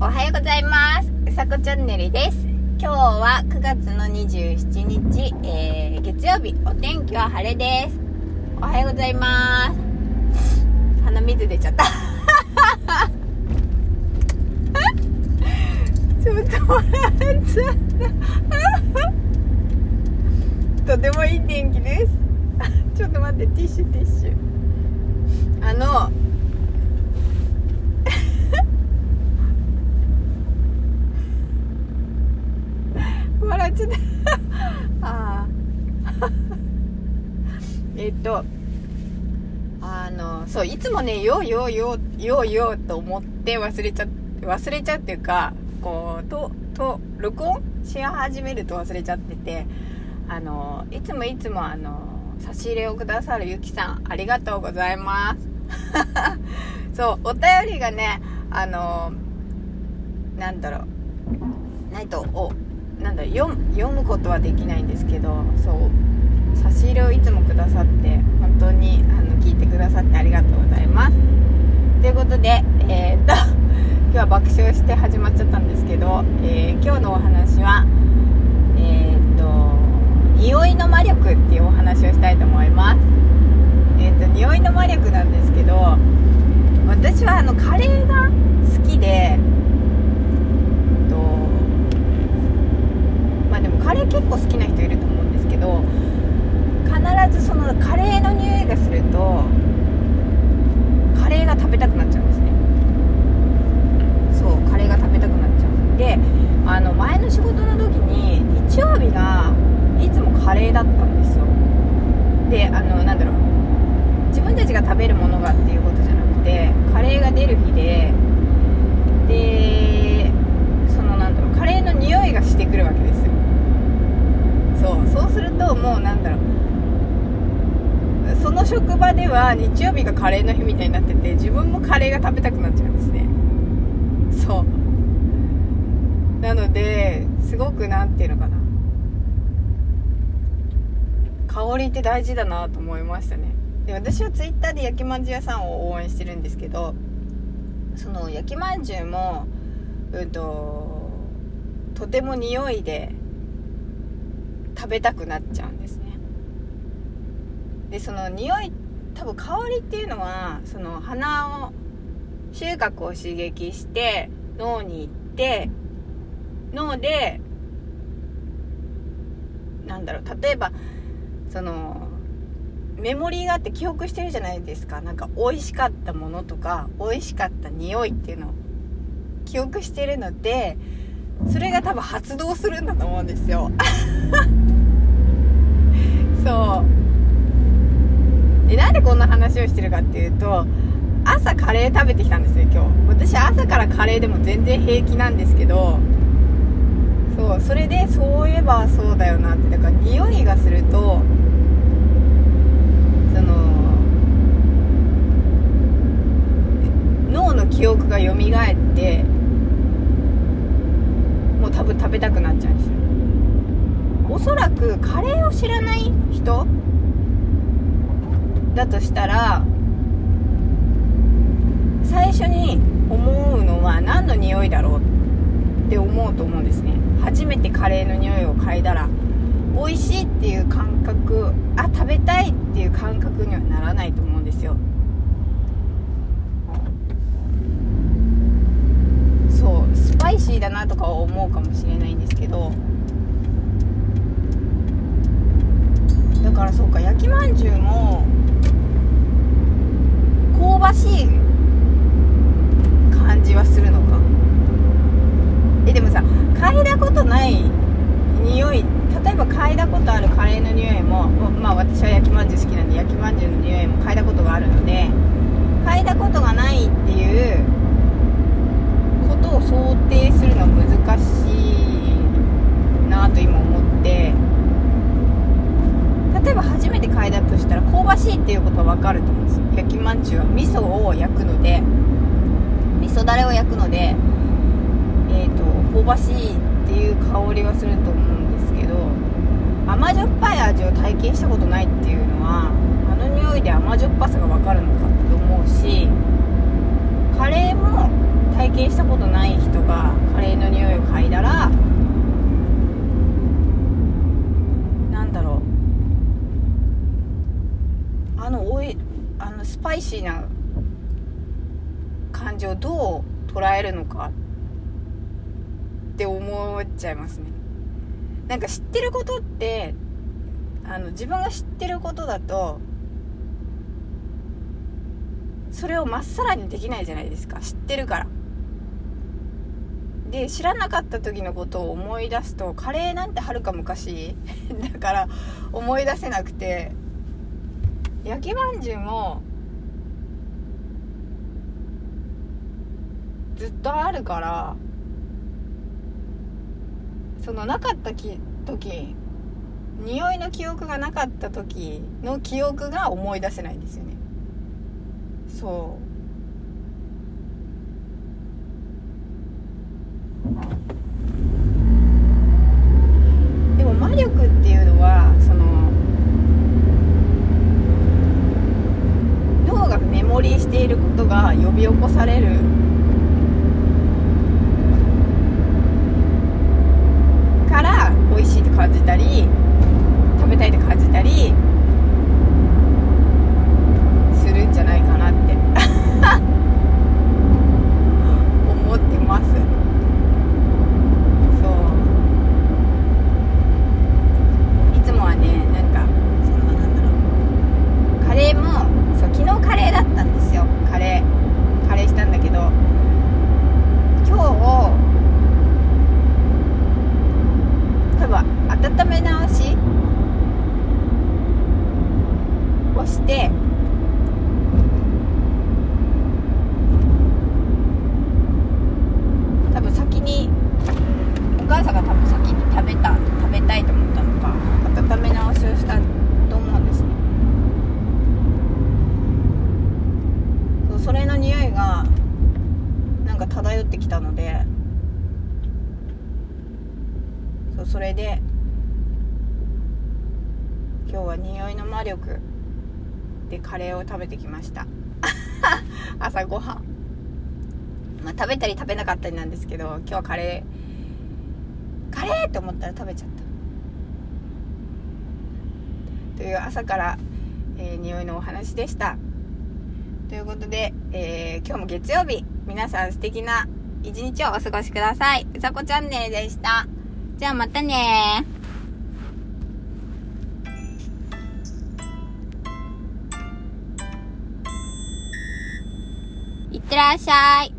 おはようございます。うさこチャンネルです。今日は9月の27日、えー、月曜日。お天気は晴れです。おはようございます。鼻水出ちゃった。ちょっと笑っちゃった。とてもいい天気です。ちょっと待ってティッシュティッシュ。あの笑っちゃったああえっとあのそういつもね「ようようようようよう」と思って忘れちゃ忘れちゃっていうかこうとと録音し始めると忘れちゃっててあのいつもいつもあの差し入れをくださるゆきさんありがとうございます。そうお便りがねあのなんだろうないとおなんだ読読むことはできないんですけどそう差し入れをいつもくださって本当にあの聞いてくださってありがとうございます。ということでえー、っ と今日は爆笑して始まっちゃったんですけど、えー、今日のお話はえー、っと匂いの魔力っていうお話をしたいと思います。えっと匂いの魔力なんですけど私はあのカレーが好きでまあでもカレー結構好きな人いると思うんですけど必ずそのカレーの匂いがするとカレーが食べたくなっちゃうんですねそうカレーが食べたくなっちゃうであの前の仕事の時に日曜日がいつもカレーだったんですよであのなんだろう自分たちが食べるものがっていうことじゃなくてカレーが出る日ででそのなんだろうカレーの匂いがしてくるわけですよ。そうそうするともうなんだろうその職場では日曜日がカレーの日みたいになってて自分もカレーが食べたくなっちゃうんですね。そう。なのですごく何て言うのかな。香りって大事だなと思いましたね。で私は twitter で焼きまんじゅう屋さんを応援してるんですけどその焼きまんじゅうもうんととても匂いで食べたくなっちゃうんですね。でその匂い多分香りっていうのはその鼻を収穫を刺激して脳に行って脳でなんだろう例えばそのメモリーがあって記憶してるじゃないですか。なんか美味しかったものとか美味しかった匂いっていうのを記憶してるのでそれが多分発動するんだと思うんですよ。そう。でなんでこんな話をしてるかっていうと朝カレー食べてきたんですよ今日。私朝からカレーでも全然平気なんですけどそうそれでそういえばそうだよなってだから匂いがするとその脳の記憶が蘇ってもう多分食べたくなっちゃうんですよ。おそらくカレーを知らない人だとしたら最初に思うのは何の匂いだろうって思うと思うんですね。初めてカレーの匂いを嗅いだら美味しいっていう感覚あ食べたいっていう感覚にはならないと思うんですよそうスパイシーだなとか思うかもしれないんですけど。だからそうか焼きまんじゅうも香ばしい感じはするのか。えでもさ嗅いだことない匂い例えば嗅いだことあるカレーの匂いもまあ私は焼きまんじゅう好きなんで焼きまんじゅうの匂いも嗅いだことがあるので嗅いだことがないっていうことを想定するのは難しいなと今思って例えば初めて嗅いだとしたら香ばしいっていうことは分かると思うんです焼きまんじゅうは味噌を焼くので味噌だれを焼くのでえーと、と香ばしいっていう香りはすると思うんですけど甘じょっぱい味を体験したことないっていうのはあの匂いで甘じょっぱさが分かるのかって思うしカレーも体験したことない人がカレーの匂いを嗅いだらなんだろうあのおいあのスパイシーな。感じをどう捉えるのか。って思っちゃいますね。なんか知ってることってあの自分が知ってることだとそれをまっさらにできないじゃないですか。知ってるから。で知らなかった時のことを思い出すとカレーなんてはるか昔 だから思い出せなくて焼きまんじゅうもずっとあるからそのなかったき時匂いの記憶がなかった時の記憶が思い出せないんですよね。そう。でも魔力っていうのはその脳がメモリーしていることが呼び起こされるから美味しいと感じたり食べたいと感じたりするんじゃないかなって思ってますそういつもはねなんかそのなんだろうカレーもそう昨日カレーだったんですよカレーカレーしたんだけど今日多分温め直しをして多分先にお母さんが多分先に食べた食べたいと思ったのか温め直しをしたと思うんですねそうそれの匂いがなんか漂ってきたのでそれで今日は匂いの魔力でカレーを食べてきました。朝ごはん。まあ食べたり食べなかったりなんですけど今日はカレーカレーって思ったら食べちゃった。という朝から、えー匂いのお話でした。ということで、えー今日も月曜日皆さん素敵な一日をお過ごしください。うさこチャンネルでした。じゃあまたね。いってらっしゃい。